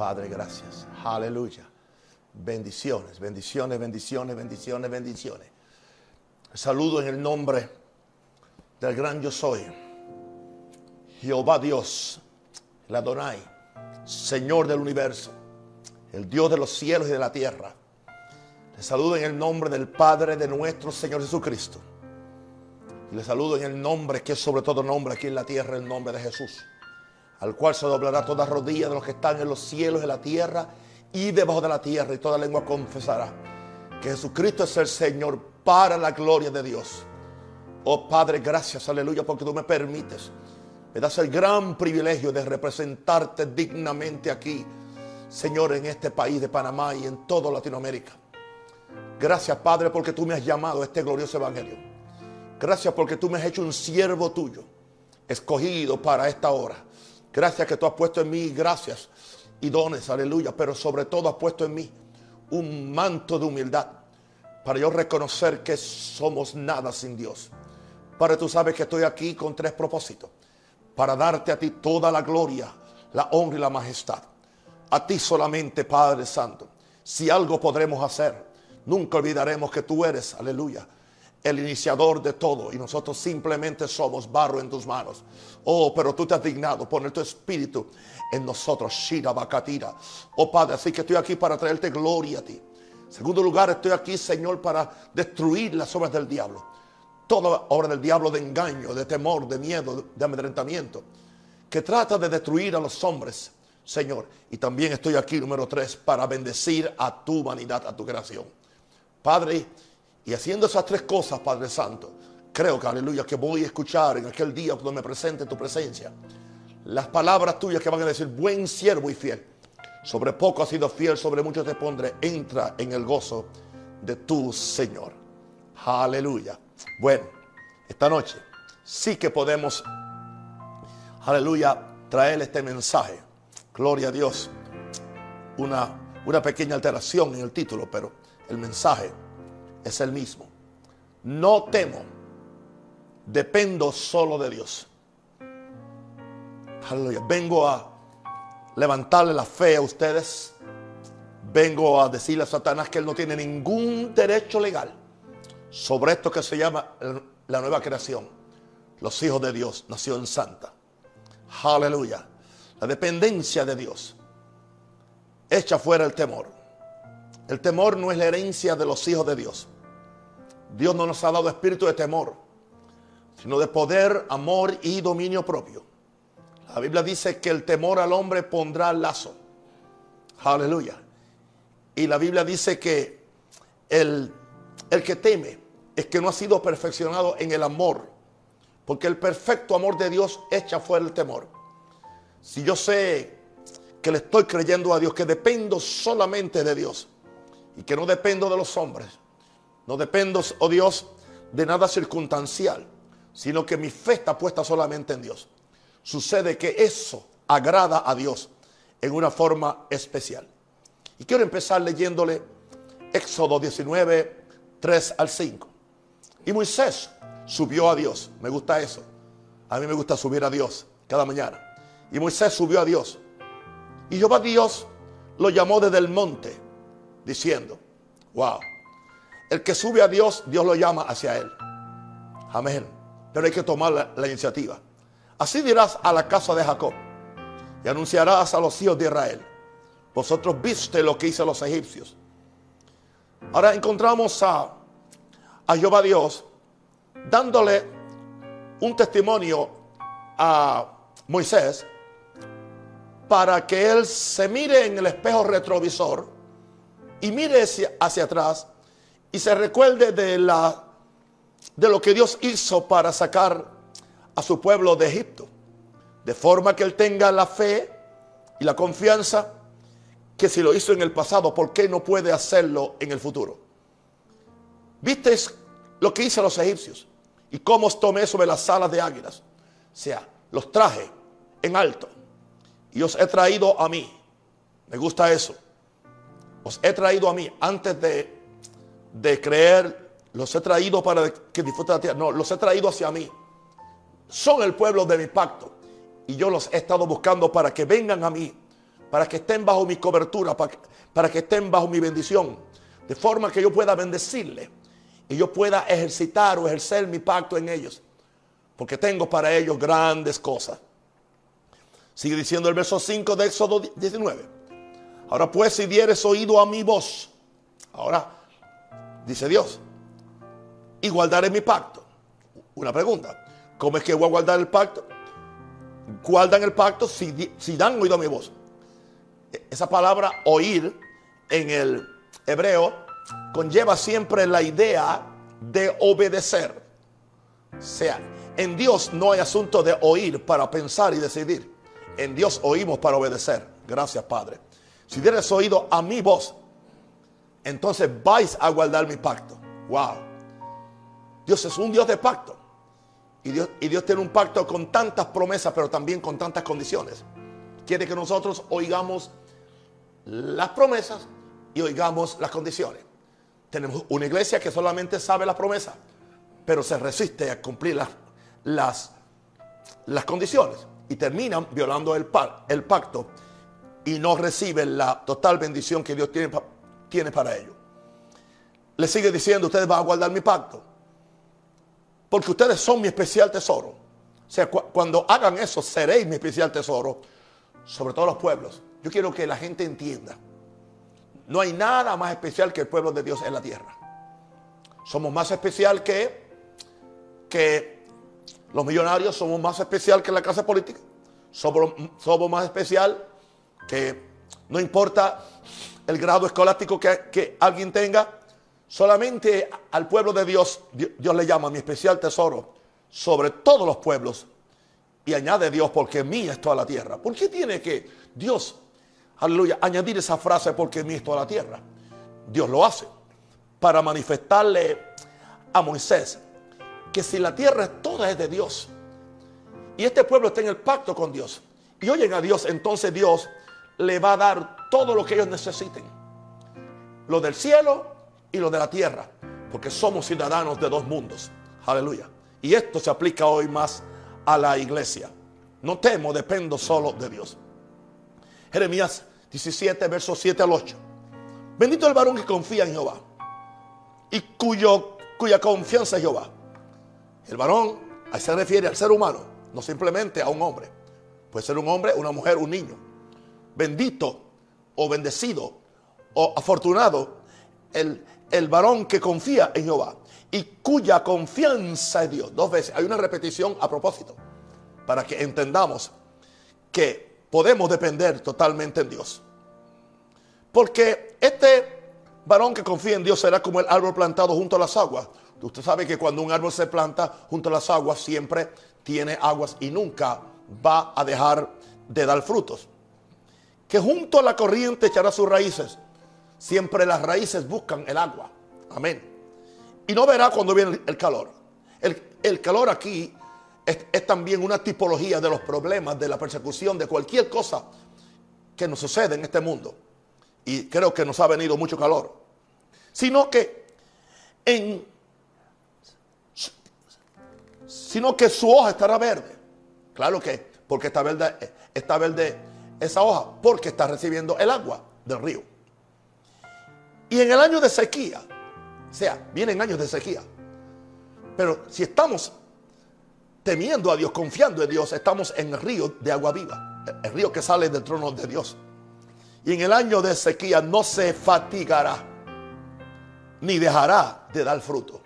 Padre, gracias. Aleluya. Bendiciones, bendiciones, bendiciones, bendiciones, bendiciones. Saludo en el nombre del gran yo soy. Jehová Dios, el Adonai, Señor del universo, el Dios de los cielos y de la tierra. Le saludo en el nombre del Padre de nuestro Señor Jesucristo. Y le saludo en el nombre que es sobre todo nombre aquí en la tierra, el nombre de Jesús. Al cual se doblará toda rodilla de los que están en los cielos, en la tierra y debajo de la tierra. Y toda lengua confesará que Jesucristo es el Señor para la gloria de Dios. Oh Padre, gracias, aleluya, porque tú me permites. Me das el gran privilegio de representarte dignamente aquí, Señor, en este país de Panamá y en toda Latinoamérica. Gracias, Padre, porque tú me has llamado a este glorioso evangelio. Gracias porque tú me has hecho un siervo tuyo, escogido para esta hora. Gracias que tú has puesto en mí gracias y dones, aleluya, pero sobre todo has puesto en mí un manto de humildad para yo reconocer que somos nada sin Dios. Padre, tú sabes que estoy aquí con tres propósitos. Para darte a ti toda la gloria, la honra y la majestad. A ti solamente, Padre Santo. Si algo podremos hacer, nunca olvidaremos que tú eres, aleluya, el iniciador de todo y nosotros simplemente somos barro en tus manos. Oh, pero tú te has dignado poner tu espíritu en nosotros. Shira Bakatira. Oh Padre, así que estoy aquí para traerte gloria a ti. Segundo lugar, estoy aquí, Señor, para destruir las obras del diablo. Toda obra del diablo de engaño, de temor, de miedo, de amedrentamiento, que trata de destruir a los hombres, Señor. Y también estoy aquí, número tres, para bendecir a tu humanidad, a tu creación. Padre, y haciendo esas tres cosas, Padre Santo, creo que, aleluya, que voy a escuchar en aquel día cuando me presente tu presencia las palabras tuyas que van a decir, buen siervo y fiel. Sobre poco has sido fiel, sobre mucho te pondré. Entra en el gozo de tu Señor. Aleluya. Bueno, esta noche sí que podemos, aleluya, traer este mensaje. Gloria a Dios. Una, una pequeña alteración en el título, pero el mensaje es el mismo. No temo, dependo solo de Dios. Aleluya. Vengo a levantarle la fe a ustedes. Vengo a decirle a Satanás que él no tiene ningún derecho legal sobre esto que se llama la nueva creación. Los hijos de Dios, nación santa. Aleluya. La dependencia de Dios. Echa fuera el temor. El temor no es la herencia de los hijos de Dios. Dios no nos ha dado espíritu de temor, sino de poder, amor y dominio propio. La Biblia dice que el temor al hombre pondrá lazo. Aleluya. Y la Biblia dice que el, el que teme es que no ha sido perfeccionado en el amor. Porque el perfecto amor de Dios echa fuera el temor. Si yo sé que le estoy creyendo a Dios, que dependo solamente de Dios y que no dependo de los hombres, no dependo, oh Dios, de nada circunstancial, sino que mi fe está puesta solamente en Dios. Sucede que eso agrada a Dios en una forma especial. Y quiero empezar leyéndole Éxodo 19, 3 al 5. Y Moisés subió a Dios. Me gusta eso. A mí me gusta subir a Dios cada mañana. Y Moisés subió a Dios. Y Jehová Dios lo llamó desde el monte, diciendo, wow, el que sube a Dios, Dios lo llama hacia él. Amén. Pero hay que tomar la, iniciativa. Así dirás a la casa de Jacob y anunciarás a los hijos de Israel. Vosotros viste lo que hizo los egipcios. Ahora encontramos a, a Jehová Dios dándole un testimonio a Moisés para que él se mire en el espejo retrovisor y mire hacia, atrás y se recuerde de, la, de lo que Dios hizo para sacar a su pueblo de Egipto. De forma que él tenga la fe y la confianza que si lo hizo en el pasado, ¿por qué no puede hacerlo en el futuro? ¿Viste lo que a los egipcios? Y cómo os tomé sobre las alas de águilas. O sea, los traje en alto. Y os he traído a mí. Me gusta eso. Os he traído a mí antes de de creer, los he traído para que disfruten la tierra. No, los he traído hacia mí. Son el pueblo de mi pacto. Y yo los he estado buscando para que vengan a mí. para que estén bajo mi cobertura, para que, para que estén bajo mi bendición, de forma que yo pueda bendecirle y yo pueda ejercitar o ejercer mi pacto en ellos, porque tengo para ellos grandes cosas. Sigue diciendo el verso 5 de Éxodo 19. Ahora pues si dieres oído a mi voz, ahora dice Dios, y guardaré mi pacto. Una pregunta, ¿cómo es que voy a guardar el pacto? Guardan el pacto si, dan oído a mi voz. Esa palabra oír en el hebreo conlleva siempre la idea de obedecer. O sea, en Dios no hay asunto de oír para pensar y decidir. En Dios oímos para obedecer. Gracias, Padre. Si tienes oído a mi voz, entonces vais a guardar mi pacto. Wow. Dios es un Dios de pacto. Y Dios, y Dios tiene un pacto con tantas promesas, pero también con tantas condiciones. Quiere que nosotros oigamos las promesas y oigamos las condiciones. Tenemos una iglesia que solamente sabe las promesas, pero se resiste a cumplir las, las, las condiciones y terminan violando el pacto y no reciben la total bendición que Dios tiene, tiene para ellos. Le sigue diciendo, ustedes van a guardar mi pacto, porque ustedes son mi especial tesoro. O sea, cuando hagan eso, seréis mi especial tesoro sobre todos los pueblos. Yo quiero que la gente entienda. No hay nada más especial que el pueblo de Dios en la tierra. Somos más especial que, que los millonarios, somos más especial que la clase política. Somos, somos más especial que no importa el grado escolástico que, que alguien tenga. Solamente al pueblo de Dios, Dios le llama mi especial tesoro sobre todos los pueblos. Y añade Dios, porque mía es toda la tierra. ¿Por qué tiene que Dios aleluya, añadir esa frase porque es toda la tierra. Dios lo hace para manifestarle a Moisés que si la tierra toda es de Dios y este pueblo está en el pacto con Dios y oyen a Dios, entonces Dios le va a dar todo lo que ellos necesiten. Lo del cielo y lo de la tierra, porque somos ciudadanos de dos mundos. Aleluya. Y esto se aplica hoy más a la iglesia. No temo, dependo solo de Dios. Jeremías 17, versos 7 al 8. Bendito el varón que confía en Jehová y cuya confianza es Jehová. El varón ahí se refiere al ser humano, no simplemente a un hombre. Puede ser un hombre, una mujer, un niño. Bendito o bendecido o afortunado el, el varón que confía en Jehová y cuya confianza es Dios. Dos veces. Hay una repetición a propósito para que entendamos que podemos depender totalmente en Dios. Porque este varón que confía en Dios será como el árbol plantado junto a las aguas. Usted sabe que cuando un árbol se planta junto a las aguas siempre tiene aguas y nunca va a dejar de dar frutos. Que junto a la corriente echará sus raíces. Siempre las raíces buscan el agua. Amén. Y no verá cuando viene el calor. El, el calor aquí es, también una tipología de los problemas, de la persecución, de cualquier cosa que nos sucede en este mundo. Y creo que nos ha venido mucho calor. Sino que en sino que su hoja estará verde. Claro que, porque está verde, está verde esa hoja, porque está recibiendo el agua del río. Y en el año de sequía, o sea, vienen años de sequía. Pero si estamos temiendo a Dios, confiando en Dios, estamos en el río de agua viva, el río que sale del trono de Dios. Y en el año de sequía no se fatigará, ni dejará de dar fruto.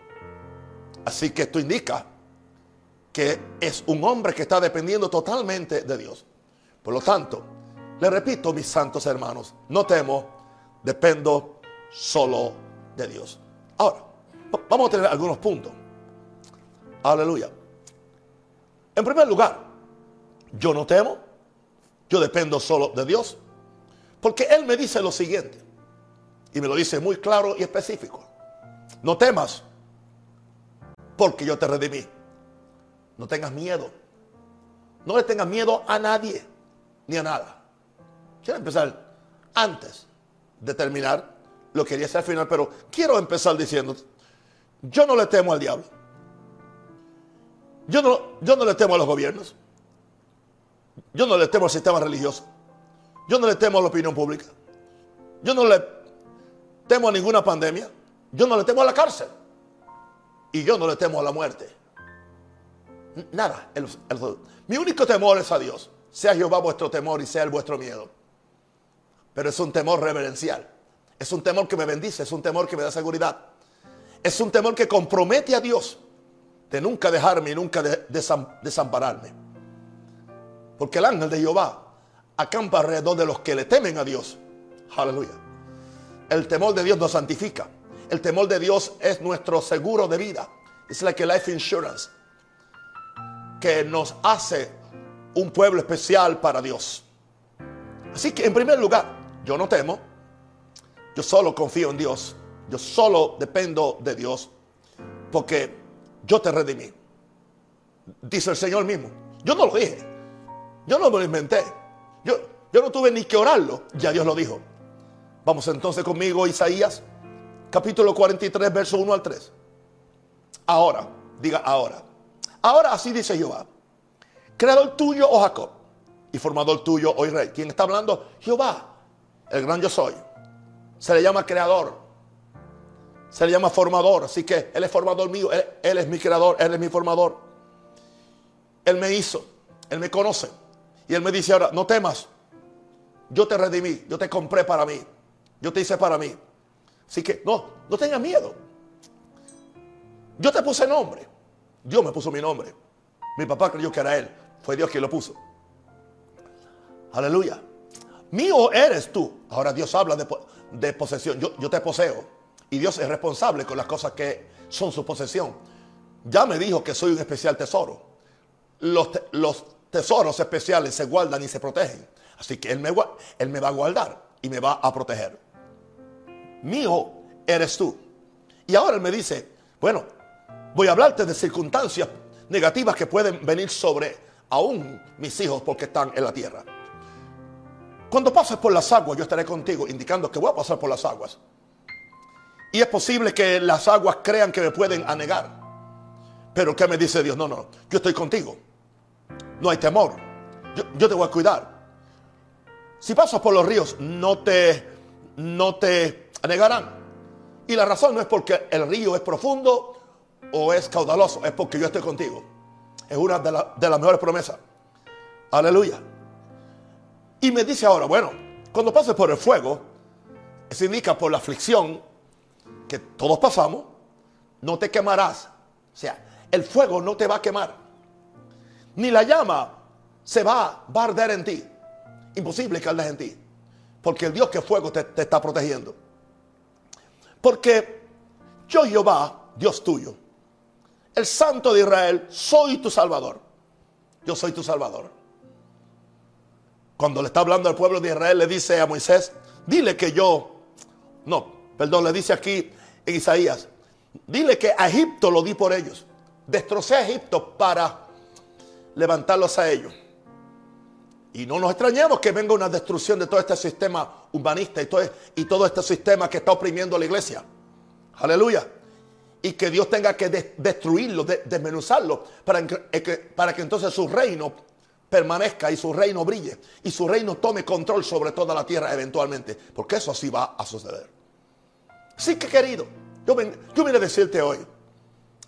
Así que esto indica que es un hombre que está dependiendo totalmente de Dios. Por lo tanto, le repito, mis santos hermanos, no temo, dependo solo de Dios. Ahora, vamos a tener algunos puntos. Aleluya. En primer lugar, yo no temo, yo dependo solo de Dios, porque Él me dice lo siguiente, y me lo dice muy claro y específico. No temas, porque yo te redimí. No tengas miedo. No le tengas miedo a nadie, ni a nada. Quiero empezar antes de terminar, lo quería hacer al final, pero quiero empezar diciendo, yo no le temo al diablo. Yo no, yo no le temo a los gobiernos. Yo no le temo al sistema religioso. Yo no le temo a la opinión pública. Yo no le temo a ninguna pandemia. Yo no le temo a la cárcel. Y yo no le temo a la muerte. Nada. mi único temor es a Dios. Sea Jehová vuestro temor y sea el vuestro miedo. Pero es un temor reverencial. Es un temor que me bendice. Es un temor que me da seguridad. Es un temor que compromete a Dios de nunca dejarme y nunca desampararme. Porque el ángel de Jehová acampa alrededor de los que le temen a Dios. Aleluya. El temor de Dios nos santifica. El temor de Dios es nuestro seguro de vida. Es like a life insurance. Que nos hace un pueblo especial para Dios. Así que en primer lugar, yo no temo. Yo solo confío en Dios. Yo solo dependo de Dios. Porque yo te redimí. Dice el Señor mismo. Yo no lo dije. Yo no me lo inventé. Yo, yo no tuve ni que orarlo. Ya Dios lo dijo. Vamos entonces conmigo, Isaías, capítulo 43, verso 1 al 3. Ahora, diga ahora. Ahora así dice Jehová. Creador tuyo, oh Jacob, y formador tuyo, oh Rey. ¿Quién está hablando? Jehová, el gran yo soy. Se le llama creador. Se le llama formador. Así que Él es formador mío. Él, él es mi creador. Él es mi formador. Él me hizo. Él me conoce. Y Él me dice ahora, no temas. Yo te redimí. Yo te compré para mí. Yo te hice para mí. Así que no, no tengas miedo. Yo te puse nombre. Dios me puso mi nombre. Mi papá creyó que era Él. Fue Dios quien lo puso. Aleluya. Mío eres tú. Ahora Dios habla de, posesión. Yo, te poseo. Y Dios es responsable con las cosas que son su posesión. Ya me dijo que soy un especial tesoro. Los, los tesoros especiales se guardan y se protegen. Así que él me, él me va a guardar y me va a proteger mío eres tú. Y ahora él me dice, bueno, voy a hablarte de circunstancias negativas que pueden venir sobre aún mis hijos porque están en la tierra. Cuando pases por las aguas, yo estaré contigo, indicando que voy a pasar por las aguas. Y es posible que las aguas crean que me pueden anegar. Pero ¿qué me dice Dios? No, no, yo estoy contigo. No hay temor. Yo, te voy a cuidar. Si pasas por los ríos, no te, no te negarán. Y la razón no es porque el río es profundo o es caudaloso, es porque yo estoy contigo. Es una de, las mejores promesas. Aleluya. Y me dice ahora, bueno, cuando pases por el fuego, se indica por la aflicción que todos pasamos, no te quemarás. O sea, el fuego no te va a quemar. Ni la llama se va, a arder en ti. Imposible que ardes en ti. Porque el Dios que fuego te está protegiendo. Porque yo Jehová, Dios tuyo, el Santo de Israel, soy tu Salvador. Yo soy tu Salvador. Cuando le está hablando al pueblo de Israel, le dice a Moisés, dile que yo, no, perdón, le dice aquí en Isaías, dile que a Egipto lo di por ellos. Destrocé a Egipto para levantarlos a ellos. Y no nos extrañemos que venga una destrucción de todo este sistema humanista y todo, este sistema que está oprimiendo a la iglesia. Aleluya. Y que Dios tenga que destruirlo, desmenuzarlo, para para que entonces su reino permanezca y su reino brille y su reino tome control sobre toda la tierra eventualmente. Porque eso así va a suceder. Sí que querido, yo, yo vine a decirte hoy,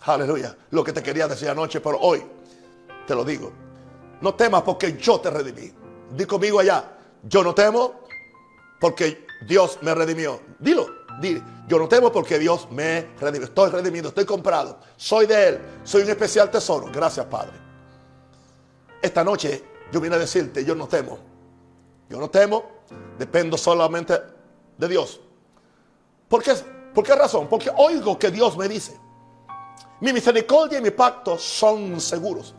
aleluya, lo que te quería decir anoche, pero hoy te lo digo. No temas porque yo te redimí. Di conmigo allá. Yo no temo porque Dios me redimió. Dilo. Dile. Yo no temo porque Dios me redimió. Estoy redimido, estoy comprado. Soy de Él. Soy un especial tesoro. Gracias, Padre. Esta noche yo vine a decirte, yo no temo. Yo no temo. Dependo solamente de Dios. ¿Por qué, ¿Por qué razón? Porque oigo que Dios me dice. Mi misericordia y mi pacto son seguros.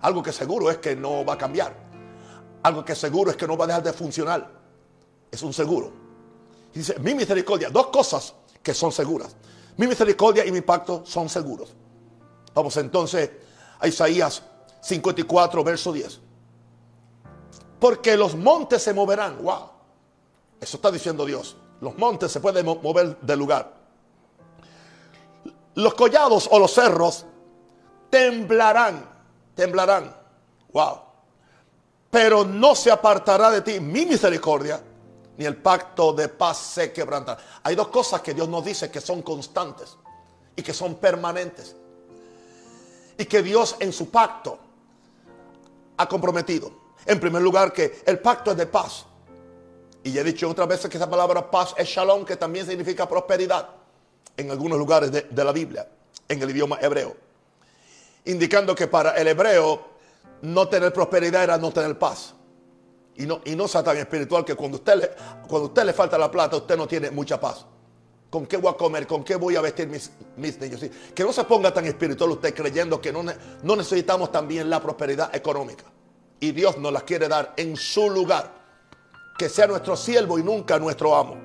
Algo que seguro es que no va a cambiar. Algo que seguro es que no va a dejar de funcionar. Es un seguro. Y dice, mi misericordia, dos cosas que son seguras. Mi misericordia y mi pacto son seguros. Vamos entonces a Isaías 54, verso 10. Porque los montes se moverán. Wow. Eso está diciendo Dios. Los montes se pueden mover del lugar. Los collados o los cerros temblarán temblarán. Wow. pero no se apartará de ti mi misericordia, ni el pacto de paz se quebrantará. Hay dos cosas que Dios nos dice que son constantes y que son permanentes. Y que Dios en su pacto ha comprometido. En primer lugar, que el pacto es de paz. Y ya he dicho otras veces que esa palabra paz es shalom, que también significa prosperidad en algunos lugares de, la Biblia, en el idioma hebreo. Indicando que para el hebreo no tener prosperidad era no tener paz. Y no, y no sea espiritual que cuando usted, cuando usted le falta la plata, usted no tiene mucha paz. ¿Con qué voy a comer? ¿Con qué voy a vestir mis, mis niños? Que no se ponga tan espiritual usted creyendo que no, no necesitamos también la prosperidad económica. Y Dios nos la quiere dar en su lugar. Que sea nuestro siervo y nunca nuestro amo.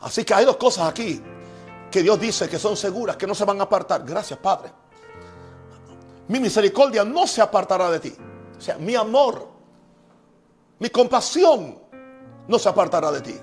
Así que hay dos cosas aquí que Dios dice que son seguras, que no se van a apartar. Gracias, Padre. Mi misericordia no se apartará de ti. O sea, mi amor, mi compasión no se apartará de ti.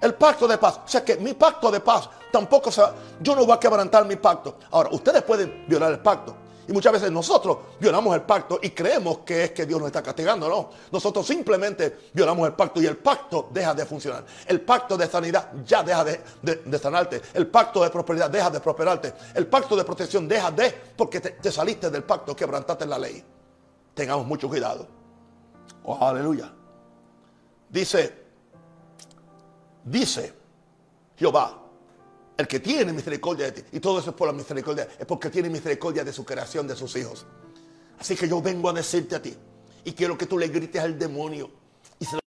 El pacto de paz. O sea que mi pacto de paz tampoco se Yo no voy a quebrantar mi pacto. Ahora, ustedes pueden violar el pacto. Y muchas veces nosotros violamos el pacto y creemos que es que Dios nos está castigando. No, nosotros simplemente violamos el pacto y el pacto deja de funcionar. El pacto de sanidad ya deja de, sanarte. El pacto de prosperidad deja de prosperarte. El pacto de protección deja de, porque te, te saliste del pacto, quebrantaste la ley. Tengamos mucho cuidado. Oh, aleluya. Dice, dice Jehová, el que tiene misericordia de ti. Y todo eso es por la misericordia. Es porque tiene misericordia de su creación, de sus hijos. Así que yo vengo a decirte a ti. Y quiero que tú le grites al demonio. Y se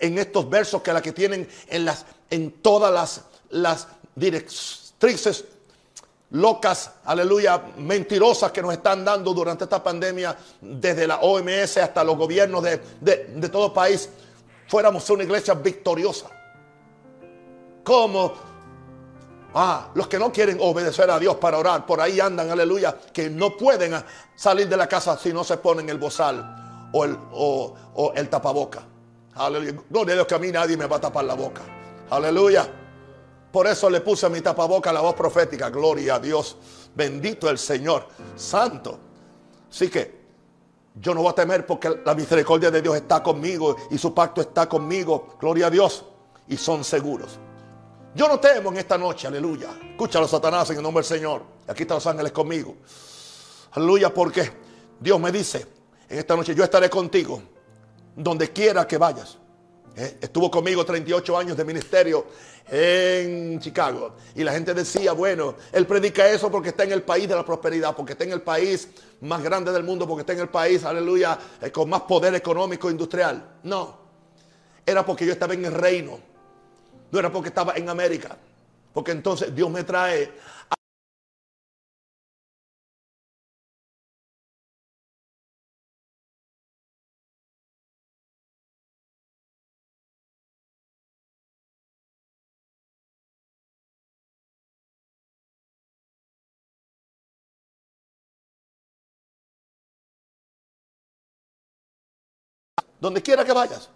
en estos versos que la que tienen en las en todas las las direcciones tristes, locas, aleluya, mentirosas que nos están dando durante esta pandemia, desde la OMS hasta los gobiernos de, de todo país, fuéramos una iglesia victoriosa. Como Ah, los que no quieren obedecer a Dios para orar, por ahí andan, aleluya, que no pueden salir de la casa si no se ponen el bozal o el, o el tapaboca. Aleluya. Gloria a Dios que a mí nadie me va a tapar la boca. Aleluya. Por eso le puse a mi tapaboca la voz profética. Gloria a Dios. Bendito el Señor. Santo. Así que yo no voy a temer porque la misericordia de Dios está conmigo y su pacto está conmigo. Gloria a Dios. Y son seguros. Yo no temo en esta noche. Aleluya. Escúchalo, Satanás, en el nombre del Señor. Aquí están los ángeles conmigo. Aleluya, porque Dios me dice, en esta noche yo estaré contigo donde quiera que vayas. Eh, estuvo conmigo 38 años de ministerio en Chicago. Y la gente decía, bueno, él predica eso porque está en el país de la prosperidad, porque está en el país más grande del mundo, porque está en el país, aleluya, eh, con más poder económico e industrial. No, era porque yo estaba en el reino. No era porque estaba en América. Porque entonces Dios me trae Donde quiera que vayas.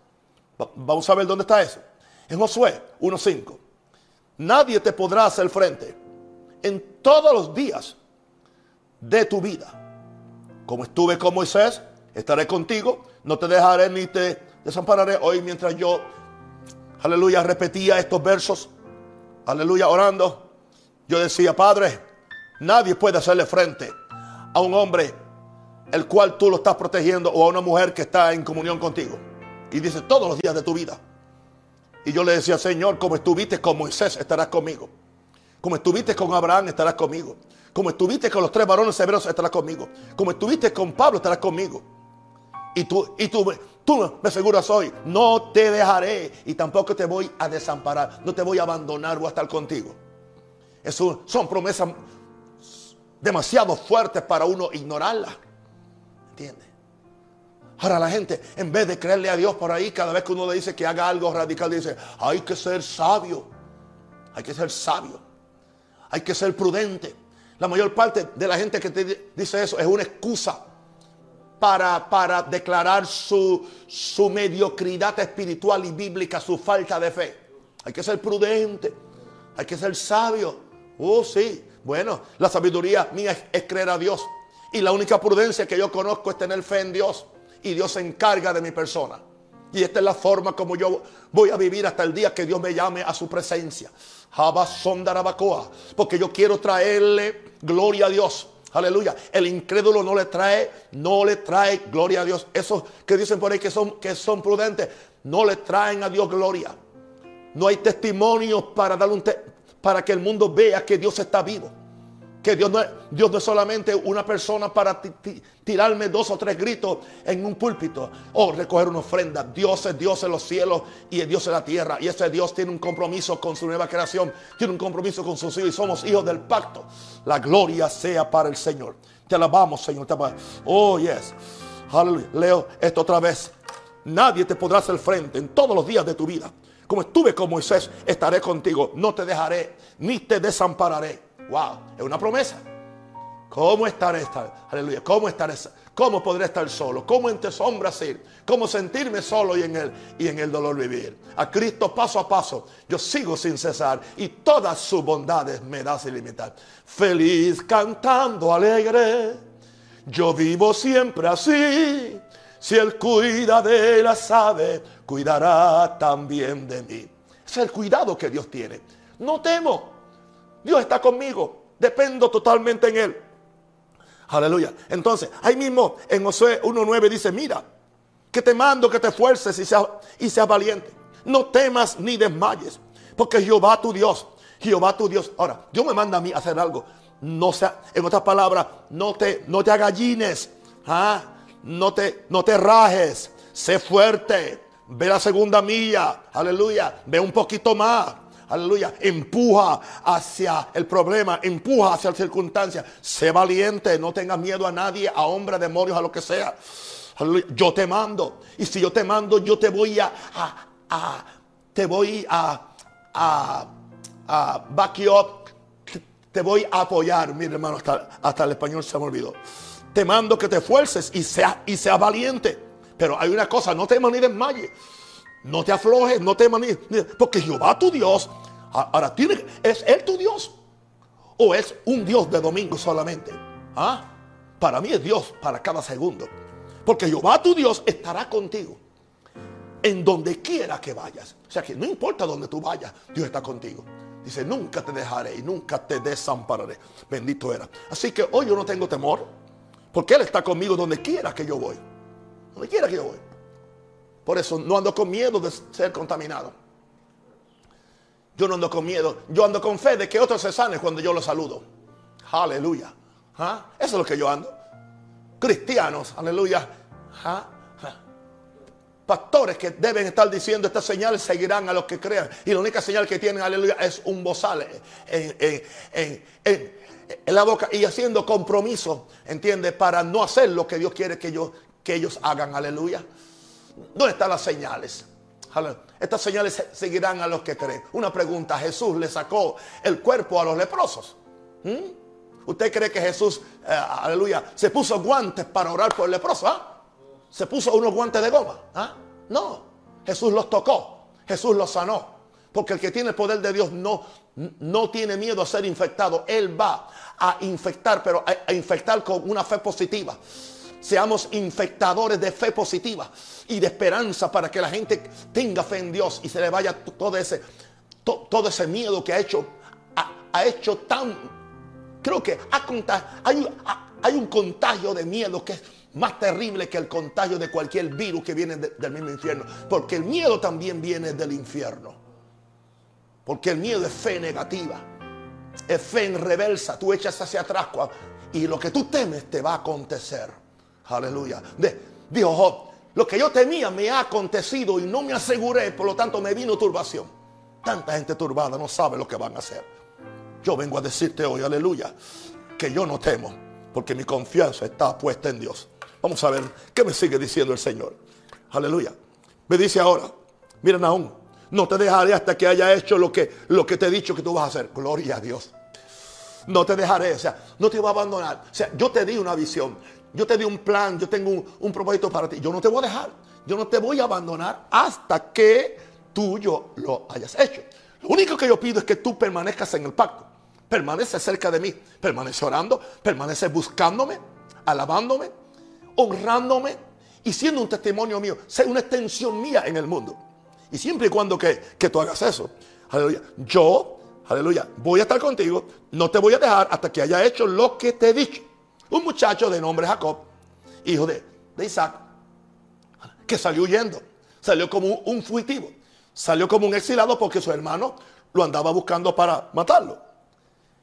Vamos a ver dónde está eso. En Josué 1.5. Nadie te podrá hacer frente en todos los días de tu vida. Como estuve con Moisés, estaré contigo. No te dejaré ni te desampararé. Hoy mientras yo, aleluya, repetía estos versos. Aleluya, orando. Yo decía, Padre, nadie puede hacerle frente a un hombre el cual tú lo estás protegiendo o a una mujer que está en comunión contigo. Y dice todos los días de tu vida. Y yo le decía, Señor, como estuviste con Moisés, estarás conmigo. Como estuviste con Abraham, estarás conmigo. Como estuviste con los tres varones severos, estarás conmigo. Como estuviste con Pablo, estarás conmigo. Y tú, y tú, tú me aseguras hoy, no te dejaré y tampoco te voy a desamparar. No te voy a abandonar, voy a estar contigo. Eso son promesas demasiado fuertes para uno ignorarlas. Ahora la gente, en vez de creerle a Dios por ahí, cada vez que uno le dice que haga algo radical, dice, hay que ser sabio. Hay que ser sabio. Hay que ser prudente. La mayor parte de la gente que te dice eso es una excusa para, para declarar su, su mediocridad espiritual y bíblica, su falta de fe. Hay que ser prudente, hay que ser sabio. Oh, sí. Bueno, la sabiduría mía es creer a Dios. Y la única prudencia que yo conozco es tener fe en Dios. Y Dios se encarga de mi persona. Y esta es la forma como yo voy a vivir hasta el día que Dios me llame a su presencia. Porque yo quiero traerle gloria a Dios. Aleluya. El incrédulo no le trae, no le trae gloria a Dios. Esos que dicen por ahí que son, que son prudentes, no le traen a Dios gloria. No hay testimonios para, darle un para que el mundo vea que Dios está vivo. Que Dios no, es, Dios no es solamente una persona para tirarme dos o tres gritos en un púlpito o recoger una ofrenda. Dios es Dios en los cielos y es Dios en la tierra. Y ese Dios tiene un compromiso con su nueva creación, tiene un compromiso con sus hijos y somos hijos del pacto. La gloria sea para el Señor. Te alabamos, Señor. Oh, yes. Aleluya. Leo esto otra vez. Nadie te podrá hacer frente en todos los días de tu vida. Como estuve con Moisés, estaré contigo. No te dejaré ni te desampararé. Wow, es una promesa. ¿Cómo estaré? Aleluya. ¿Cómo estaré? ¿Cómo podré estar solo? ¿Cómo entre sombras ir? ¿Cómo sentirme solo y en, el, y en el dolor vivir? A Cristo paso a paso yo sigo sin cesar y todas sus bondades me das ilimitar. Feliz cantando alegre, yo vivo siempre así. Si Él cuida de las aves, cuidará también de mí. Es el cuidado que Dios tiene. No temo. Dios está conmigo. Dependo totalmente en Él. Aleluya. Entonces, ahí mismo en Josué 1.9 dice, mira, que te mando que te esfuerces y seas, y seas valiente. No temas ni desmayes, porque Jehová tu Dios, Jehová tu Dios. Ahora, Dios me manda a mí a hacer algo. No sea, en otras palabras, no te, no te agallines. ¿ah? No, te, no te rajes. Sé fuerte. Ve la segunda milla. Aleluya. Ve un poquito más aleluya, empuja hacia el problema, empuja hacia la circunstancia. Sé valiente, no tengas miedo a nadie, a hombres, demonios, a lo que sea. Aleluya. Yo te mando. Y si yo te mando, yo te voy a, a, te voy a, a, a back you up. Te voy a apoyar. Mire, hermano, hasta, hasta el español se me olvidó. Te mando que te esfuerces y seas y sea valiente. Pero hay una cosa, no temas ni desmayes. No te aflojes, no temas ni, porque Jehová tu Dios, ahora tiene, es él tu Dios o es un Dios de domingo solamente. ¿Ah? Para mí es Dios para cada segundo. Porque Jehová tu Dios estará contigo en donde quiera que vayas. O sea que no importa donde tú vayas, Dios está contigo. Dice, nunca te dejaré y nunca te desampararé. Bendito era. Así que hoy yo no tengo temor, porque Él está conmigo donde quiera que yo voy. Donde quiera que yo voy. Por eso no ando con miedo de ser contaminado. Yo no ando con miedo. Yo ando con fe de que otros se sanen cuando yo los saludo. Aleluya. ¿Ah? Eso es lo que yo ando. Cristianos, aleluya. ¿Ah? Pastores que deben estar diciendo estas señales seguirán a los que crean. Y la única señal que tienen, aleluya, es un bozal en, la boca y haciendo compromiso, ¿entiende? Para no hacer lo que Dios quiere que, yo, que ellos hagan, aleluya. ¿Dónde están las señales? Estas señales seguirán a los que creen. Una pregunta, ¿Jesús le sacó el cuerpo a los leprosos? ¿Mm? ¿Usted cree que Jesús, eh, aleluya, se puso guantes para orar por el leproso? ¿ah? ¿Se puso unos guantes de goma? ¿Ah? No, Jesús los tocó, Jesús los sanó. Porque el que tiene el poder de Dios no, no tiene miedo a ser infectado. Él va a infectar, pero a infectar con una fe positiva seamos infectadores de fe positiva y de esperanza para que la gente tenga fe en Dios y se le vaya todo ese, todo ese miedo que ha hecho, ha, hecho tan, creo que hay, hay un contagio de miedo que es más terrible que el contagio de cualquier virus que viene del mismo infierno. Porque el miedo también viene del infierno. Porque el miedo es fe negativa. Es fe en reversa. Tú echas hacia atrás y lo que tú temes te va a acontecer. Aleluya. dijo Job, lo que yo temía me ha acontecido y no me aseguré, por lo tanto me vino turbación. Tanta gente turbada no sabe lo que van a hacer. Yo vengo a decirte hoy, aleluya, que yo no temo, porque mi confianza está puesta en Dios. Vamos a ver qué me sigue diciendo el Señor. Aleluya. Me dice ahora, miren aún, no te dejaré hasta que haya hecho lo que, lo que te he dicho que tú vas a hacer. Gloria a Dios. No te dejaré, o sea, no te voy a abandonar. O sea, yo te di una visión. Yo te di un plan, yo tengo un, propósito para ti. Yo no te voy a dejar, yo no te voy a abandonar hasta que tú yo lo hayas hecho. Lo único que yo pido es que tú permanezcas en el pacto. Permanece cerca de mí, permanece orando, permanece buscándome, alabándome, honrándome y siendo un testimonio mío, sé una extensión mía en el mundo. Y siempre y cuando que, que tú hagas eso, aleluya, yo Aleluya. Voy a estar contigo. No te voy a dejar hasta que haya hecho lo que te he dicho. Un muchacho de nombre Jacob, hijo de, Isaac, que salió huyendo. Salió como un, fugitivo. Salió como un exilado porque su hermano lo andaba buscando para matarlo.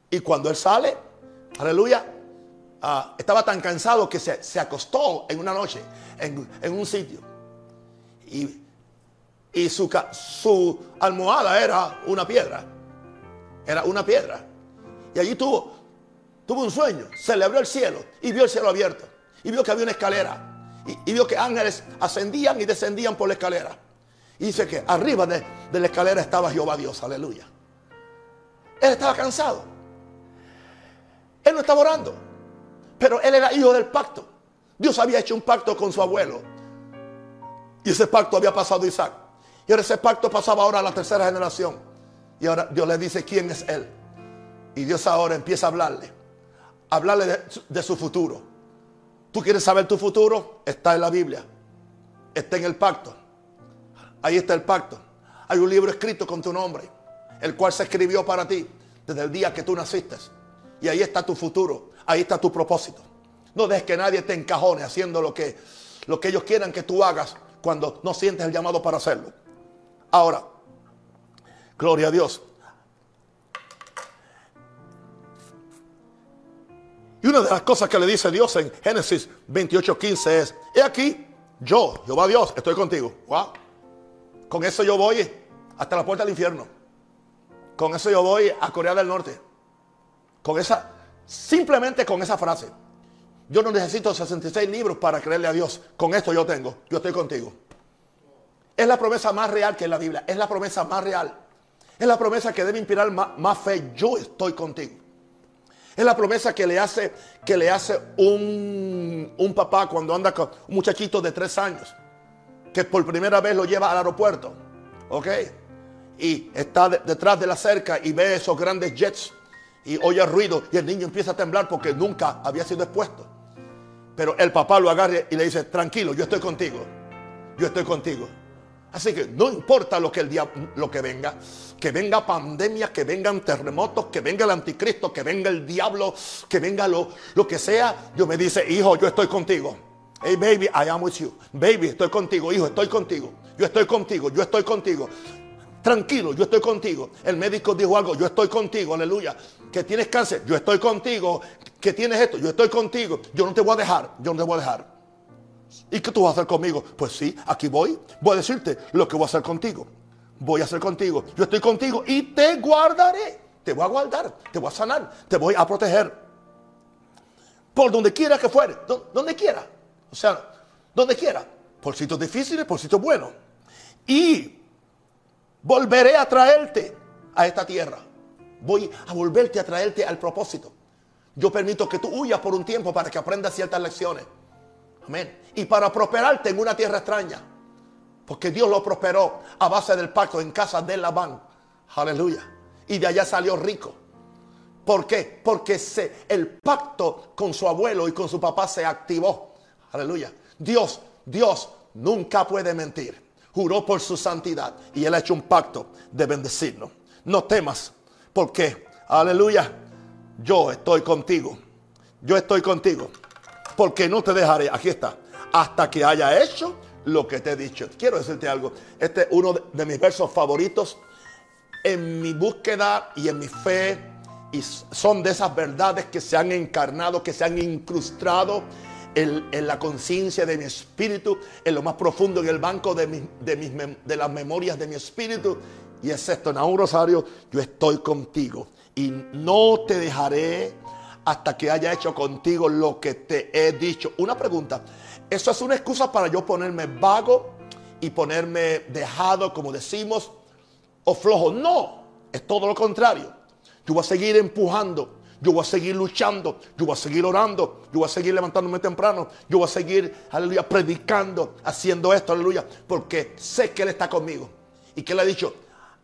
Y cuando él sale, aleluya, ah, estaba tan cansado que se, acostó en una noche en, un sitio. Y, y su, su almohada era una piedra. Era una piedra. Y allí tuvo, tuvo un sueño. Se le abrió el cielo y vio el cielo abierto. Y vio que había una escalera. Y, vio que ángeles ascendían y descendían por la escalera. Y dice que arriba de, de la escalera estaba Jehová Dios. Aleluya. Él estaba cansado. Él no estaba orando. Pero él era hijo del pacto. Dios había hecho un pacto con su abuelo. Y ese pacto había pasado a Isaac. Y ahora ese pacto pasaba ahora a la tercera generación. Y ahora Dios le dice quién es Él. Y Dios ahora empieza a hablarle. Hablarle de, su futuro. ¿Tú quieres saber tu futuro? Está en la Biblia. Está en el pacto. Ahí está el pacto. Hay un libro escrito con tu nombre. El cual se escribió para ti desde el día que tú naciste. Y ahí está tu futuro. Ahí está tu propósito. No dejes que nadie te encajone haciendo lo que, lo que ellos quieran que tú hagas cuando no sientes el llamado para hacerlo. Ahora, Gloria a Dios. Y una de las cosas que le dice Dios en Génesis 28:15 es, he aquí, yo, Jehová Dios, estoy contigo. Con eso yo voy hasta la puerta del infierno. Con eso yo voy a Corea del Norte. Con esa, simplemente con esa frase. Yo no necesito 66 libros para creerle a Dios. Con esto yo tengo. Yo estoy contigo. Es la promesa más real que es la Biblia. Es la promesa más real. Es la promesa que debe inspirar más, fe. Yo estoy contigo. Es la promesa que le hace, que le hace un, un, papá cuando anda con un muchachito de tres años. Que por primera vez lo lleva al aeropuerto. ¿Ok? Y está detrás de la cerca y ve esos grandes jets. Y oye ruido. Y el niño empieza a temblar porque nunca había sido expuesto. Pero el papá lo agarra y le dice, tranquilo, yo estoy contigo. Yo estoy contigo. Así que no importa lo que, el lo que venga, que venga pandemia, que vengan terremotos, que venga el anticristo, que venga el diablo, que venga lo, lo que sea, Dios me dice, hijo, yo estoy contigo. Hey baby, I am with you. Baby, estoy contigo, hijo, estoy contigo. Yo estoy contigo, yo estoy contigo. Tranquilo, yo estoy contigo. El médico dijo algo, yo estoy contigo, aleluya. Que tienes cáncer, yo estoy contigo. Que tienes esto, yo estoy contigo. Yo no te voy a dejar, yo no te voy a dejar. ¿Y qué tú vas a hacer conmigo? Pues sí, aquí voy. Voy a decirte lo que voy a hacer contigo. Voy a hacer contigo. Yo estoy contigo y te guardaré. Te voy a guardar, te voy a sanar, te voy a proteger. Por donde quiera que fuere, donde quiera. O sea, donde quiera. Por sitios difíciles, por sitios buenos. Y volveré a traerte a esta tierra. Voy a volverte a traerte al propósito. Yo permito que tú huyas por un tiempo para que aprendas ciertas lecciones. Amén. Y para prosperarte en una tierra extraña. Porque Dios lo prosperó a base del pacto en casa de Labán. Aleluya. Y de allá salió rico. ¿Por qué? Porque se, el pacto con su abuelo y con su papá se activó. Aleluya. Dios, Dios nunca puede mentir. Juró por su santidad y él ha hecho un pacto de bendecirnos. No temas, porque, aleluya, yo estoy contigo. Yo estoy contigo porque no te dejaré, aquí está, hasta que haya hecho lo que te he dicho. Quiero decirte algo, este es uno de mis versos favoritos en mi búsqueda y en mi fe, y son de esas verdades que se han encarnado, que se han incrustado en, la conciencia de mi espíritu, en lo más profundo, en el banco de, las memorias de mi espíritu. Y es esto, un rosario, yo estoy contigo y no te dejaré hasta que haya hecho contigo lo que te he dicho. Una pregunta, ¿eso es una excusa para yo ponerme vago y ponerme dejado, como decimos, o flojo? No, es todo lo contrario. Yo voy a seguir empujando, yo voy a seguir luchando, yo voy a seguir orando, yo voy a seguir levantándome temprano, yo voy a seguir, aleluya, predicando, haciendo esto, aleluya, porque sé que Él está conmigo. Y que Él ha dicho,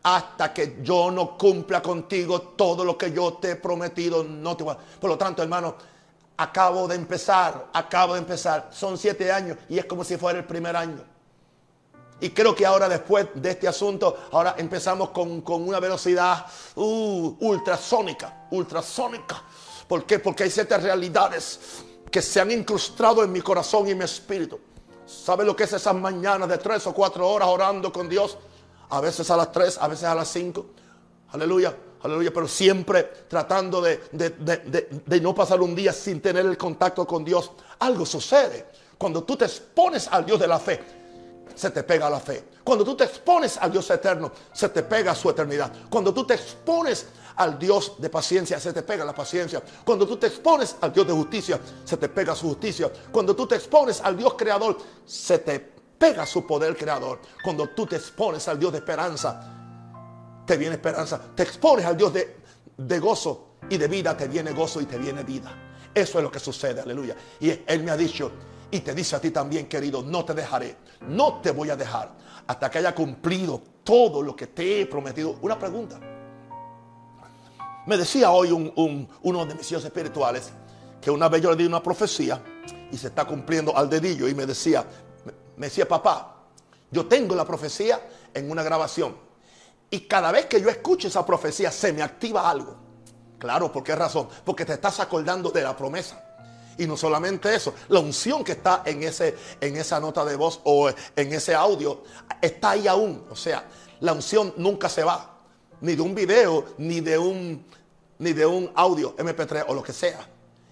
hasta que yo no cumpla contigo todo lo que yo te he prometido, no te voy a... Por lo tanto, hermano, acabo de empezar, acabo de empezar. Son siete años y es como si fuera el primer año. Y creo que ahora después de este asunto, ahora empezamos con, una velocidad uh, ultrasónica, ultrasónica. ¿Por qué? Porque hay ciertas realidades que se han incrustado en mi corazón y mi espíritu. ¿Sabe lo que es esas mañanas de tres o cuatro horas orando con Dios? A veces a las tres, a veces a las cinco. Aleluya, aleluya, pero siempre tratando de, de no pasar un día sin tener el contacto con Dios. Algo sucede cuando tú te expones al Dios de la fe se te pega la fe. Cuando tú te expones al Dios eterno, se te pega su eternidad. Cuando tú te expones al Dios de paciencia, se te pega la paciencia. Cuando tú te expones al Dios de justicia, se te pega su justicia. Cuando tú te expones al Dios creador, se te pega su poder creador. Cuando tú te expones al Dios de esperanza, te viene esperanza. Te expones al Dios de, de gozo y de vida, te viene gozo y te viene vida. Eso es lo que sucede, aleluya. Y Él me ha dicho, y te dice a ti también, querido, no te dejaré, no te voy a dejar hasta que haya cumplido todo lo que te he prometido. Una pregunta. Me decía hoy uno de mis hijos espirituales que una vez yo le di una profecía y se está cumpliendo al dedillo y me decía, me decía, papá, yo tengo la profecía en una grabación y cada vez que yo escucho esa profecía se me activa algo. Claro, ¿por qué razón? Porque te estás acordando de la promesa. Y no solamente eso, la unción que está en, ese, en esa nota de voz o en ese audio está ahí aún. O sea, la unción nunca se va. Ni de un video, ni de un, ni de un audio MP3 o lo que sea.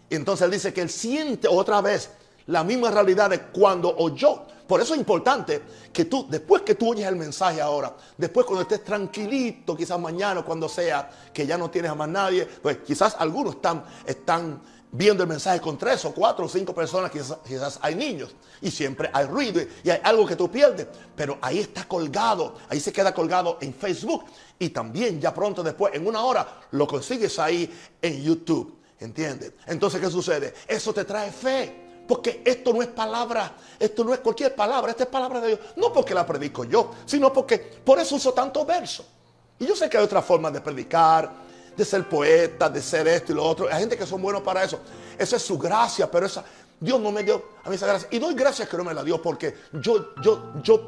Y entonces él dice que él siente otra vez la misma realidad de cuando oyó. Por eso es importante que tú, después que tú oyes el mensaje ahora, después cuando estés tranquilito, quizás mañana, cuando sea, que ya no tienes a más nadie, pues quizás algunos están, están viendo el mensaje con tres o cuatro o cinco personas, quizás, hay niños y siempre hay ruido y hay algo que tú pierdes, pero ahí está colgado, ahí se queda colgado en Facebook y también ya pronto después, en una hora, lo consigues ahí en YouTube, ¿entiendes? Entonces, ¿qué sucede? Eso te trae fe. Porque esto no es palabra, esto no es cualquier palabra, esta es palabra de Dios. No porque la predico yo, sino porque por eso uso tantos versos. Y yo sé que hay otra forma de predicar, de ser poeta, de ser esto y lo otro. Hay gente que son buenos para eso. Esa es su gracia, pero esa, Dios no me dio a mí esa gracia. Y doy gracias que no me la dio porque yo, yo, yo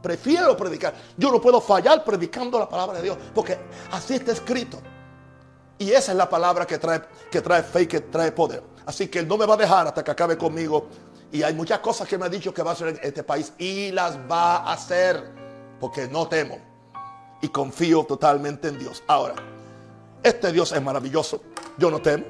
prefiero predicar. Yo no puedo fallar predicando la palabra de Dios porque así está escrito. Y esa es la palabra que trae, que trae fe y que trae poder. Así que Él no me va a dejar hasta que acabe conmigo. Y hay muchas cosas que me ha dicho que va a hacer en este país y las va a hacer porque no temo y confío totalmente en Dios. Ahora, este Dios es maravilloso. Yo no temo.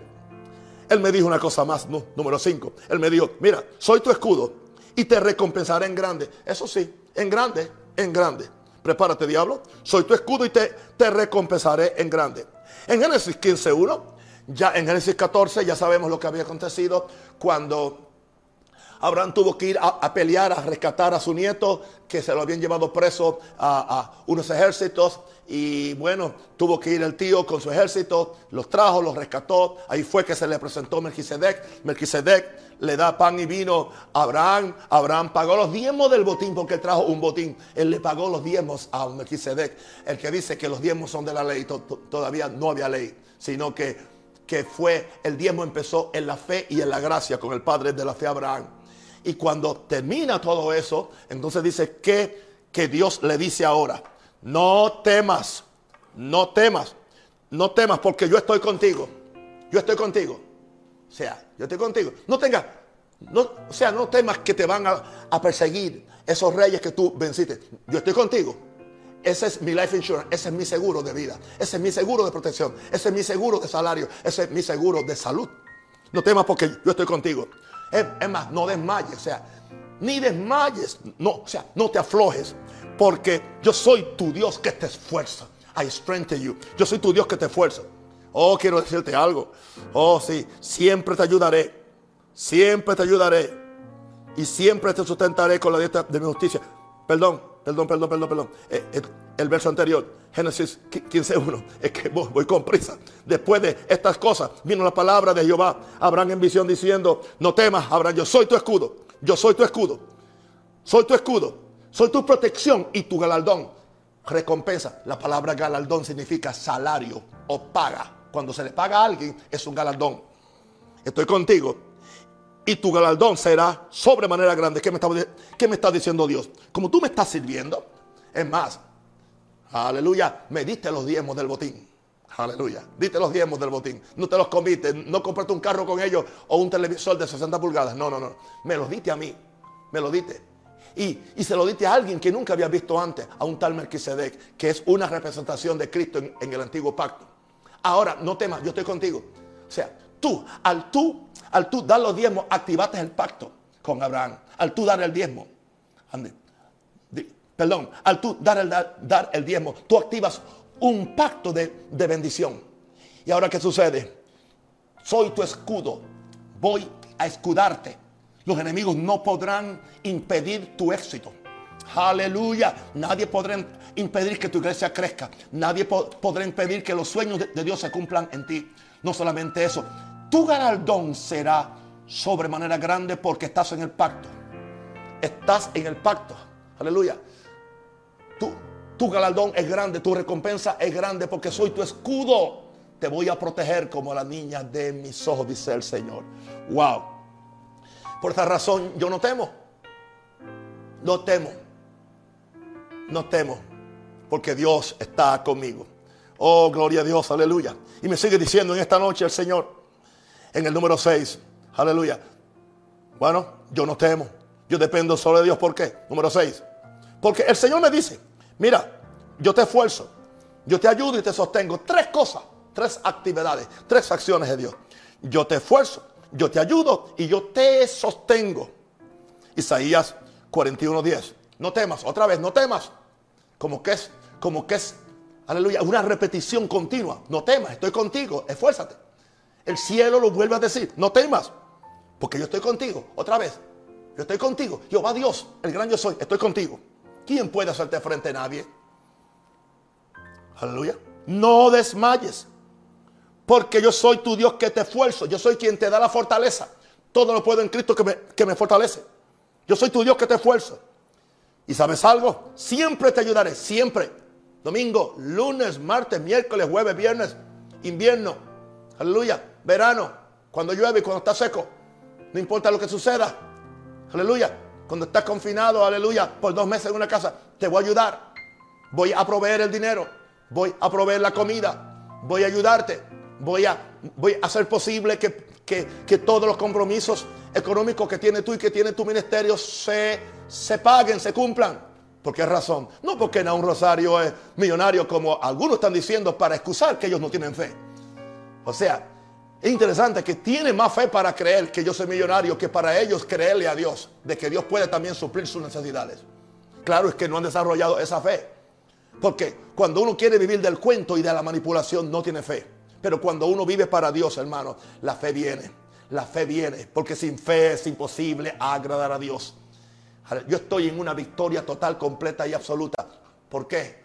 Él me dijo una cosa más, número 5. Él me dijo, mira, soy tu escudo y te recompensaré en grande. Eso sí, en grande, en grande. Prepárate, diablo. Soy tu escudo y te, te recompensaré en grande. En Génesis 15.1, ya en Génesis 14, ya sabemos lo que había acontecido cuando Abraham tuvo que ir a, pelear, a rescatar a su nieto, que se lo habían llevado preso a, unos ejércitos. Y bueno, tuvo que ir el tío con su ejército, los trajo, los rescató. Ahí fue que se le presentó Melquisedec. Melquisedec le da pan y vino a Abraham. Abraham pagó los diezmos del botín porque trajo un botín. Él le pagó los diezmos a Melquisedec. El que dice que los diezmos son de la ley, todavía no había ley, sino que que fue, el diezmo empezó en la fe y en la gracia con el padre de la fe Abraham. Y cuando termina todo eso, entonces dice que, que Dios le dice ahora, no temas, no temas, no temas porque yo estoy contigo. Yo estoy contigo. O sea, yo estoy contigo. No tengas, no, o sea, no temas que te van a, perseguir esos reyes que tú venciste. Yo estoy contigo. Ese es mi life insurance, ese es mi seguro de vida, ese es mi seguro de protección, ese es mi seguro de salario, ese es mi seguro de salud. No temas porque yo estoy contigo. Es, más, no desmayes, o sea, ni desmayes, no, o sea, no te aflojes, porque yo soy tu Dios que te esfuerza. I strengthen you. Yo soy tu Dios que te esfuerza. Oh, quiero decirte algo. Oh, sí, siempre te ayudaré. Siempre te ayudaré. Y siempre te sustentaré con la dieta de mi justicia. Perdón, perdón, perdón, perdón, perdón. Eh, eh, el, verso anterior. Génesis 15.1. Es que voy, con prisa. Después de estas cosas vino la palabra de Jehová. Abraham en visión diciendo, no temas, Abraham, yo soy tu escudo. Yo soy tu escudo. Soy tu escudo. Soy tu protección y tu galardón. Recompensa. La palabra galardón significa salario o paga. Cuando se le paga a alguien es un galardón. Estoy contigo. Y tu galardón será sobremanera grande. ¿Qué me, está, ¿Qué me diciendo Dios? Como tú me estás sirviendo. Es más, Aleluya. Me diste los diezmos del botín. Aleluya. Diste los diezmos del botín. No te los comiste. No compraste un carro con ellos o un televisor de 60 pulgadas. No, no, no. Me los diste a mí. Me los diste. Y, se lo diste a alguien que nunca había visto antes, a un tal Melquisedec, que es una representación de Cristo en el antiguo pacto. Ahora, no temas, yo estoy contigo. O sea, tú, al tú, al tú dar los diezmos, activaste el pacto con Abraham. Al tú dar el diezmo. Ande perdón, al tú dar el, dar el diezmo, tú activas un pacto de, de bendición. ¿Y ahora qué sucede? Soy tu escudo, voy a escudarte. Los enemigos no podrán impedir tu éxito. Aleluya. Nadie podrá impedir que tu iglesia crezca. Nadie podrá impedir que los sueños de, Dios se cumplan en ti. No solamente eso. Tu galardón será sobremanera grande porque estás en el pacto. Estás en el pacto. Aleluya. Tu, galardón es grande, tu recompensa es grande porque soy tu escudo. Te voy a proteger como la niña de mis ojos, dice el Señor. Wow. Por esta razón yo no temo. No temo. No temo. Porque Dios está conmigo. Oh, gloria a Dios, aleluya. Y me sigue diciendo en esta noche el Señor, en el número 6, aleluya. Bueno, yo no temo. Yo dependo solo de Dios. ¿Por qué? Número 6. Porque el Señor me dice, mira, yo te esfuerzo, yo te ayudo y te sostengo. Tres cosas, tres actividades, tres acciones de Dios. Yo te esfuerzo, yo te ayudo y yo te sostengo. Isaías 41:10. No temas, otra vez, no temas. Como que es, como que es, aleluya, una repetición continua. No temas, estoy contigo, esfuérzate. El cielo lo vuelve a decir, no temas, porque yo estoy contigo. Otra vez, yo estoy contigo. Jehová Dios, el gran yo soy, estoy contigo. ¿Quién puede hacerte frente? a Nadie. Aleluya. No desmayes. Porque yo soy tu Dios que te esfuerzo. Yo soy quien te da la fortaleza. Todo lo puedo en Cristo que me, que me fortalece. Yo soy tu Dios que te esfuerzo. ¿Y sabes algo? Siempre te ayudaré. Siempre. Domingo, lunes, martes, miércoles, jueves, viernes, invierno. Aleluya. Verano. Cuando llueve y cuando está seco. No importa lo que suceda. Aleluya. Cuando estás confinado, aleluya, por dos meses en una casa, te voy a ayudar. Voy a proveer el dinero. Voy a proveer la comida. Voy a ayudarte. Voy a, voy a hacer posible que, que, todos los compromisos económicos que tienes tú y que tiene tu ministerio se, se paguen, se cumplan. ¿Por qué razón? No porque un Rosario es millonario como algunos están diciendo para excusar que ellos no tienen fe. O sea, es interesante que tiene más fe para creer que yo soy millonario que para ellos creerle a Dios, de que Dios puede también suplir sus necesidades. Claro es que no han desarrollado esa fe. Porque cuando uno quiere vivir del cuento y de la manipulación no tiene fe. Pero cuando uno vive para Dios, hermano, la fe viene. La fe viene. Porque sin fe es imposible agradar a Dios. Yo estoy en una victoria total, completa y absoluta. ¿Por qué?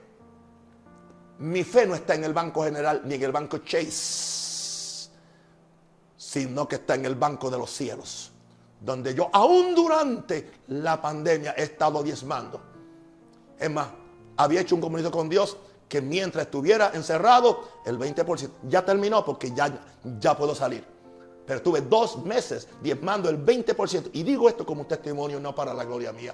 Mi fe no está en el Banco General ni en el Banco Chase sino que está en el banco de los cielos, donde yo aún durante la pandemia he estado diezmando. Es más, había hecho un compromiso con Dios que mientras estuviera encerrado, el 20%, ya terminó porque ya, ya puedo salir. Pero estuve dos meses diezmando el 20%. Y digo esto como un testimonio, no para la gloria mía.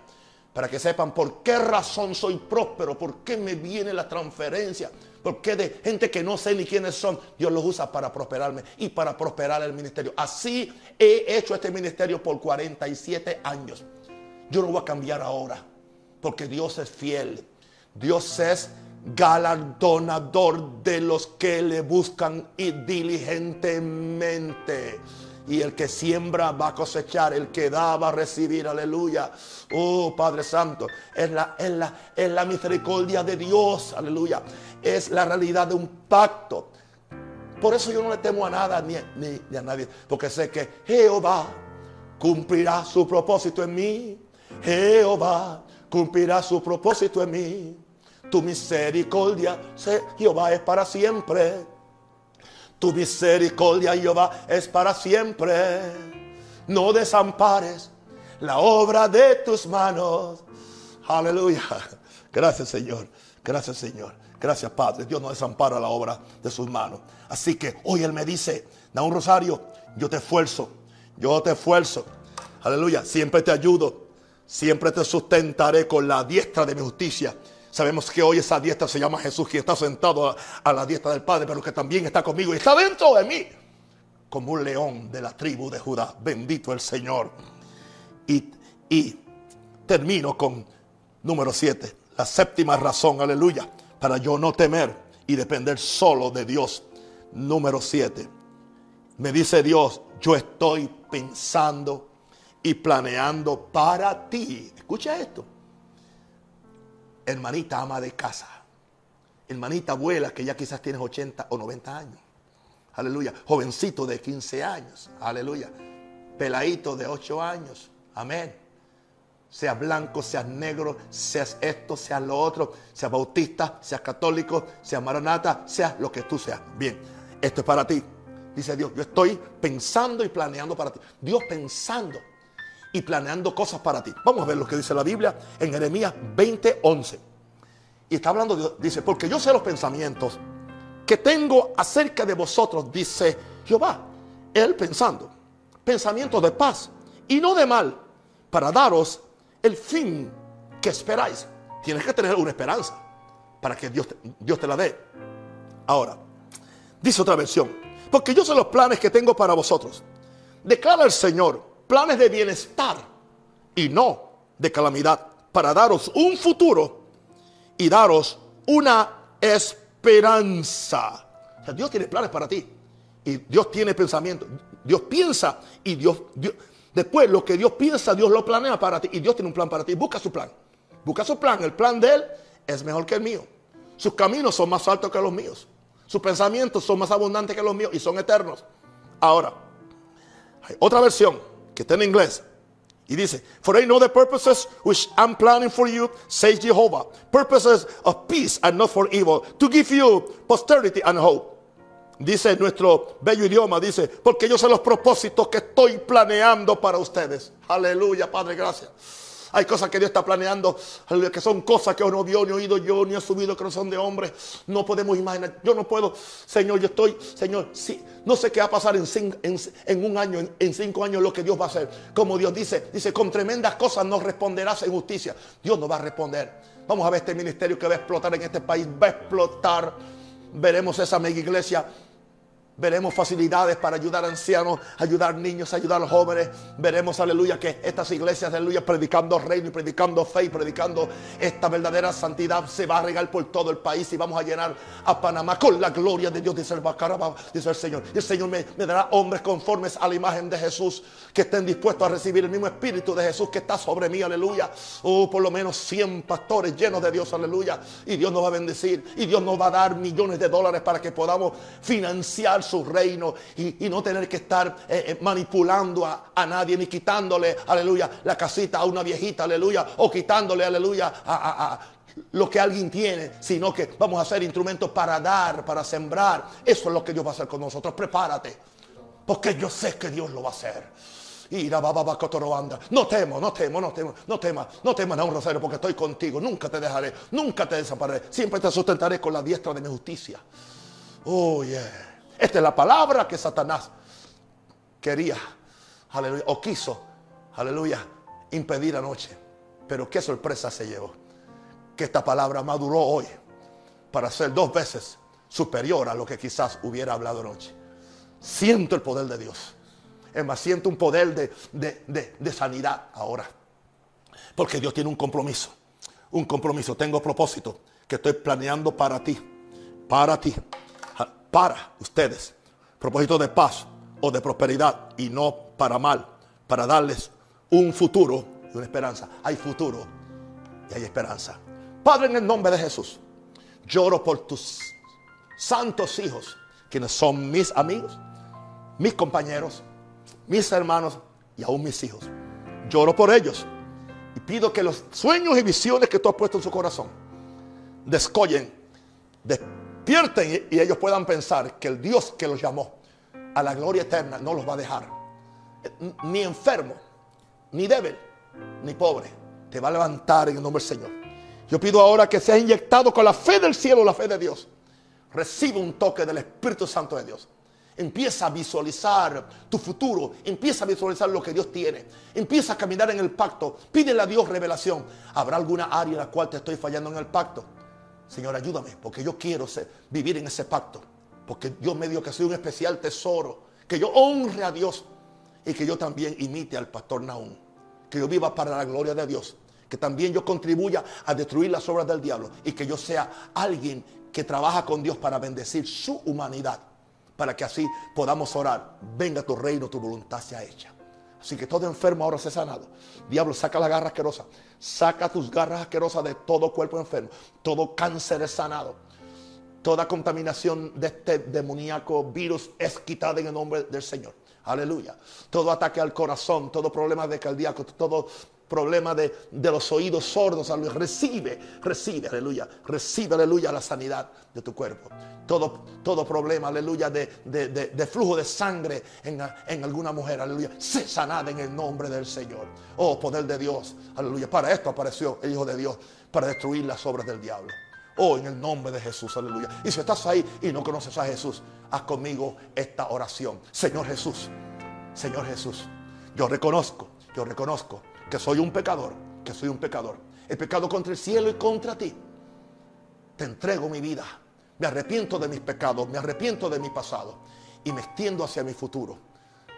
Para que sepan por qué razón soy próspero, por qué me viene la transferencia, porque de gente que no sé ni quiénes son, Dios los usa para prosperarme y para prosperar el ministerio. Así he hecho este ministerio por 47 años. Yo no voy a cambiar ahora, porque Dios es fiel. Dios es galardonador de los que le buscan y diligentemente. Y el que siembra va a cosechar, el que da va a recibir, aleluya. Oh Padre Santo, es la, es la, es la misericordia de Dios, aleluya. Es la realidad de un pacto. Por eso yo no le temo a nada ni, ni a nadie, porque sé que Jehová cumplirá su propósito en mí. Jehová cumplirá su propósito en mí. Tu misericordia, Jehová, es para siempre. Tu misericordia, Jehová, es para siempre. No desampares la obra de tus manos. Aleluya. Gracias, Señor. Gracias, Señor. Gracias, Padre. Dios no desampara la obra de sus manos. Así que hoy Él me dice, da un rosario, yo te esfuerzo. Yo te esfuerzo. Aleluya. Siempre te ayudo. Siempre te sustentaré con la diestra de mi justicia. Sabemos que hoy esa diestra se llama Jesús, que está sentado a, la diestra del Padre, pero que también está conmigo y está dentro de mí, como un león de la tribu de Judá. Bendito el Señor. Y, y termino con número 7, la séptima razón, aleluya, para yo no temer y depender solo de Dios. Número 7. Me dice Dios, yo estoy pensando y planeando para ti. Escucha esto. Hermanita ama de casa. Hermanita abuela que ya quizás tienes 80 o 90 años. Aleluya. Jovencito de 15 años. Aleluya. Peladito de 8 años. Amén. Seas blanco, seas negro, seas esto, seas lo otro, seas bautista, seas católico, seas maranata, seas lo que tú seas. Bien, esto es para ti. Dice Dios, yo estoy pensando y planeando para ti. Dios pensando y planeando cosas para ti. Vamos a ver lo que dice la Biblia en Jeremías 20:11. Y está hablando, Dios, dice, porque yo sé los pensamientos que tengo acerca de vosotros, dice Jehová. Él pensando, pensamientos de paz y no de mal, para daros el fin que esperáis. Tienes que tener una esperanza para que Dios Dios te la dé. Ahora, dice otra versión, porque yo sé los planes que tengo para vosotros. Declara el Señor, planes de bienestar y no de calamidad, para daros un futuro y daros una esperanza. Dios tiene planes para ti. Y Dios tiene pensamiento. Dios piensa y Dios, Dios, después lo que Dios piensa, Dios lo planea para ti. Y Dios tiene un plan para ti. Busca su plan. Busca su plan. El plan de Él es mejor que el mío. Sus caminos son más altos que los míos. Sus pensamientos son más abundantes que los míos y son eternos. Ahora, hay otra versión que está en inglés. Y dice, For I know the purposes which I'm planning for you, says Jehovah. Purposes of peace and not for evil, to give you posterity and hope. Dice nuestro bello idioma, dice, porque yo sé los propósitos que estoy planeando para ustedes. Aleluya, Padre, gracias. Hay cosas que Dios está planeando, que son cosas que no vio, ni oído yo, ni ha subido el corazón de hombre. No podemos imaginar. Yo no puedo, Señor, yo estoy, Señor, sí, no sé qué va a pasar en, en, un año, en, cinco años, lo que Dios va a hacer. Como Dios dice, dice, con tremendas cosas no responderás en justicia. Dios no va a responder. Vamos a ver este ministerio que va a explotar en este país, va a explotar. Veremos esa mega iglesia Veremos facilidades para ayudar a ancianos, ayudar niños, ayudar a jóvenes. Veremos, aleluya, que estas iglesias, aleluya, predicando reino y predicando fe y predicando esta verdadera santidad se va a regar por todo el país y vamos a llenar a Panamá con la gloria de Dios, dice el dice el Señor. Y el Señor me, me dará hombres conformes a la imagen de Jesús que estén dispuestos a recibir el mismo espíritu de Jesús que está sobre mí, aleluya. Oh, por lo menos 100 pastores llenos de Dios, aleluya. Y Dios nos va a bendecir y Dios nos va a dar millones de dólares para que podamos financiar su reino y, no tener que estar eh, eh, manipulando a, nadie ni quitándole, aleluya, la casita a una viejita, aleluya, o quitándole, aleluya, a, lo que alguien tiene, sino que vamos a hacer instrumentos para dar, para sembrar. Eso es lo que Dios va a hacer con nosotros. Prepárate, porque yo sé que Dios lo va a hacer. No temo, no temo, no temo, no temas, no temas a un rosario porque estoy contigo. Nunca te dejaré, nunca te desampararé. Siempre te sustentaré con la diestra de mi justicia. Oh, yeah. Esta es la palabra que Satanás quería, aleluya, o quiso, aleluya, impedir anoche. Pero qué sorpresa se llevó. Que esta palabra maduró hoy para ser dos veces superior a lo que quizás hubiera hablado anoche. Siento el poder de Dios. Es más, siento un poder de, de sanidad ahora. Porque Dios tiene un compromiso. Un compromiso. Tengo propósito que estoy planeando para ti. Para ti para ustedes. Propósito de paz o de prosperidad y no para mal, para darles un futuro y una esperanza. Hay futuro y hay esperanza. Padre, en el nombre de Jesús, lloro por tus santos hijos, quienes son mis amigos, mis compañeros, mis hermanos y aún mis hijos. Lloro por ellos y pido que los sueños y visiones que tú has puesto en su corazón descollen, despierten y ellos puedan pensar que el Dios que los llamó a la gloria eterna no los va a dejar. Ni enfermo, ni débil, ni pobre. Te va a levantar en el nombre del Señor. Yo pido ahora que seas inyectado con la fe del cielo, la fe de Dios. Recibe un toque del Espíritu Santo de Dios. Empieza a visualizar tu futuro. Empieza a visualizar lo que Dios tiene. Empieza a caminar en el pacto. Pídele a Dios revelación. ¿Habrá alguna área en la cual te estoy fallando en el pacto? Señor, ayúdame, porque yo quiero vivir en ese pacto. Porque Dios me dio que soy un especial tesoro. Que yo honre a Dios. Y que yo también imite al pastor Naúm. Que yo viva para la gloria de Dios. Que también yo contribuya a destruir las obras del diablo. Y que yo sea alguien que trabaja con Dios para bendecir su humanidad para que así podamos orar. Venga tu reino, tu voluntad sea hecha. Así que todo enfermo ahora se ha sanado. Diablo, saca la garra asquerosa. Saca tus garras asquerosas de todo cuerpo enfermo. Todo cáncer es sanado. Toda contaminación de este demoníaco virus es quitada en el nombre del Señor. Aleluya. Todo ataque al corazón, todo problema de cardíaco, todo problema de, los oídos sordos, aleluya. Recibe, recibe, aleluya. Recibe, aleluya, la sanidad de tu cuerpo. Todo, todo problema, aleluya, de, flujo de sangre en, en, alguna mujer, aleluya. Se sanada en el nombre del Señor. Oh, poder de Dios, aleluya. Para esto apareció el Hijo de Dios, para destruir las obras del diablo. Oh, en el nombre de Jesús, aleluya. Y si estás ahí y no conoces a Jesús, haz conmigo esta oración. Señor Jesús, Señor Jesús, yo reconozco, yo reconozco que soy un pecador, que soy un pecador. He pecado contra el cielo y contra ti. Te entrego mi vida. Me arrepiento de mis pecados, me arrepiento de mi pasado y me extiendo hacia mi futuro.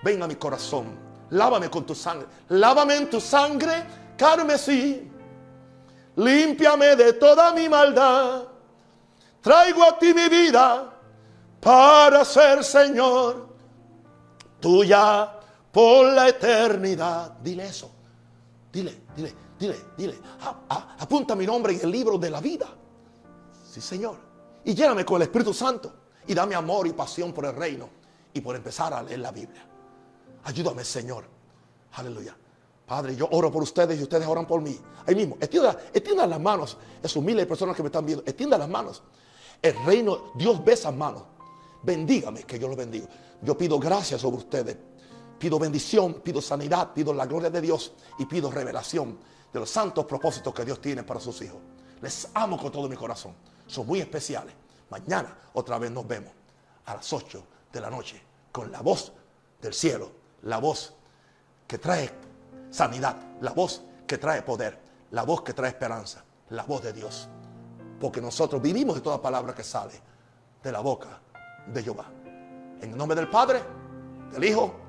Ven a mi corazón, lávame con tu sangre, lávame en tu sangre carmesí. Límpiame de toda mi maldad. Traigo a ti mi vida para ser Señor tuya por la eternidad. Dile eso. Dile, dile, dile, dile. apunta mi nombre en el libro de la vida. Sí, Señor. Y lléname con el Espíritu Santo. Y dame amor y pasión por el reino. Y por empezar a leer la Biblia. Ayúdame, Señor. Aleluya. Padre, yo oro por ustedes y ustedes oran por mí. Ahí mismo, extiendan, las manos. Esos miles de personas que me están viendo, extiendan las manos. El reino, Dios ve esas manos. Bendígame, que yo los bendigo. Yo pido gracias sobre ustedes Pido bendición, pido sanidad, pido la gloria de Dios y pido revelación de los santos propósitos que Dios tiene para sus hijos. Les amo con todo mi corazón. Son muy especiales. Mañana otra vez nos vemos a las 8 de la noche con la voz del cielo, la voz que trae sanidad, la voz que trae poder, la voz que trae esperanza, la voz de Dios. Porque nosotros vivimos de toda palabra que sale de la boca de Jehová. En el nombre del Padre, del Hijo